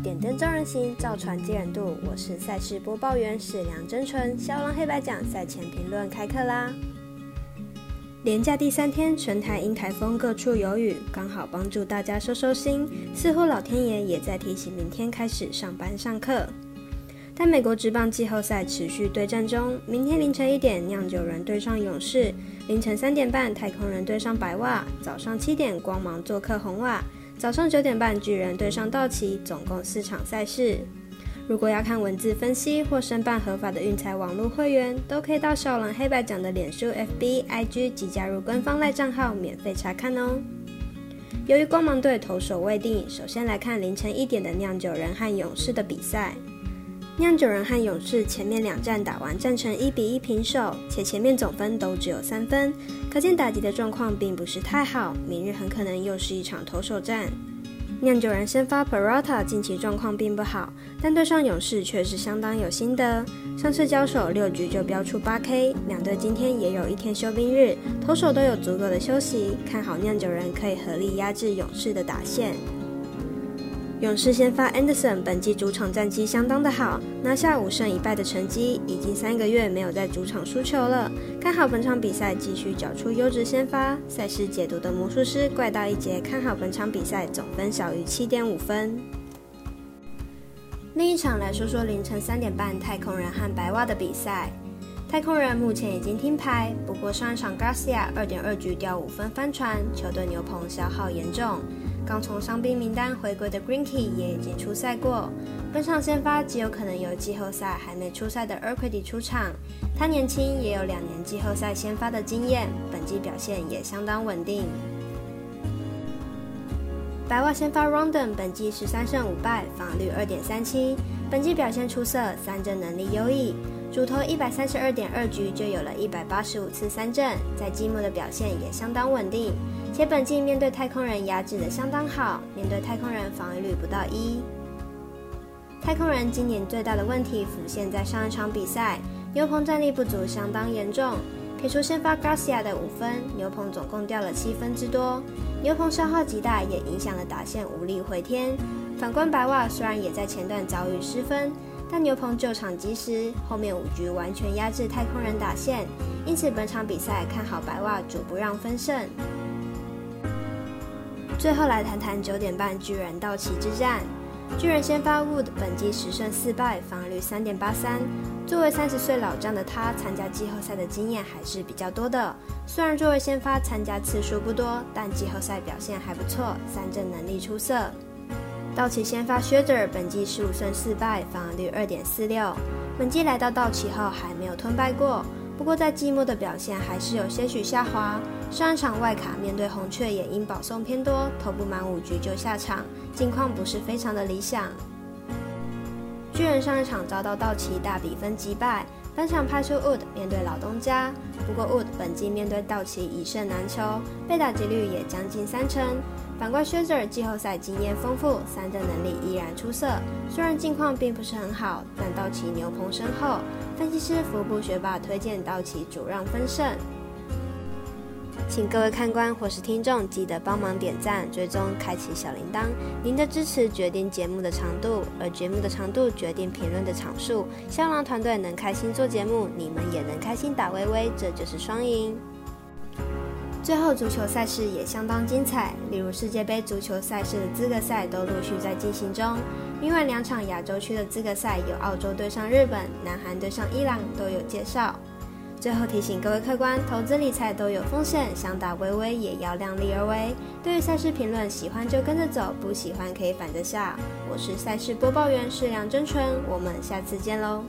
点灯照人行，造船接人度。我是赛事播报员史梁真纯。肖郎黑白奖赛前评论开课啦！连假第三天，全台因台风各处有雨，刚好帮助大家收收心。似乎老天爷也在提醒明天开始上班上课。但美国职棒季后赛持续对战中，明天凌晨一点，酿酒人对上勇士；凌晨三点半，太空人对上白袜；早上七点，光芒做客红袜；早上九点半，巨人对上道奇。总共四场赛事。如果要看文字分析或申办合法的运财网络会员，都可以到少狼黑白奖的脸书、FB、IG 及加入官方赖账号免费查看哦。由于光芒队投手未定，首先来看凌晨一点的酿酒人和勇士的比赛。酿酒人和勇士前面两战打完，战成一比一平手，且前面总分都只有三分，可见打击的状况并不是太好。明日很可能又是一场投手战。酿酒人先发 Peralta 近期状况并不好，但对上勇士却是相当有心得。上次交手六局就飙出八 K，两队今天也有一天休兵日，投手都有足够的休息，看好酿酒人可以合力压制勇士的打线。勇士先发 Anderson 本季主场战绩相当的好，拿下五胜一败的成绩，已经三个月没有在主场输球了。看好本场比赛继续缴出优质先发。赛事解读的魔术师怪盗一节看好本场比赛总分小于七点五分。另一场来说说凌晨三点半太空人和白袜的比赛。太空人目前已经听牌，不过上一场 Garcia 二点二局掉五分翻船，球队牛棚消耗严重。刚从伤兵名单回归的 Greenkey 也已经出赛过，本场先发极有可能由季后赛还没出赛的 Urquidy 出场。他年轻，也有两年季后赛先发的经验，本季表现也相当稳定。白袜先发 Rondon 本季十三胜五败，防率二点三七，本季表现出色，三振能力优异。主投一百三十二点二局就有了一百八十五次三振，在季末的表现也相当稳定。且本季面对太空人压制的相当好，面对太空人防御率不到一。太空人今年最大的问题浮现在上一场比赛，牛棚战力不足相当严重。撇除先发 Garcia 的五分，牛棚总共掉了七分之多，牛棚消耗极大，也影响了打线无力回天。反观白袜，虽然也在前段遭遇失分，但牛棚救场及时，后面五局完全压制太空人打线，因此本场比赛看好白袜主不让分胜。最后来谈谈九点半巨人道奇之战。巨人先发 Wood 本季十胜四败，防御率三点八三。作为三十岁老将的他，参加季后赛的经验还是比较多的。虽然作为先发参加次数不多，但季后赛表现还不错，三振能力出色。道奇先发 Scherzer 本季十五胜四败，防御率二点四六。本季来到道奇后还没有吞败过。不过在季末的表现还是有些许下滑。上一场外卡面对红雀也因保送偏多，投不满五局就下场，近况不是非常的理想。巨人上一场遭到道奇大比分击败，本场派出 Wood 面对老东家。不过 Wood 本季面对道奇一胜难求，被打几率也将近三成。反观 s h e z e r 季后赛经验丰富，三振能力依然出色。虽然近况并不是很好，但道奇牛棚深厚。分析师福布学霸推荐道奇主让分胜。请各位看官或是听众记得帮忙点赞、追踪、开启小铃铛。您的支持决定节目的长度，而节目的长度决定评论的场数。香囊团队能开心做节目，你们也能开心打微微，这就是双赢。最后，足球赛事也相当精彩，例如世界杯足球赛事的资格赛都陆续在进行中。另外两场亚洲区的资格赛有澳洲对上日本、南韩对上伊朗，都有介绍。最后提醒各位客官，投资理财都有风险，想打微微也要量力而为。对于赛事评论，喜欢就跟着走，不喜欢可以反着下。我是赛事播报员，是梁真纯，我们下次见喽。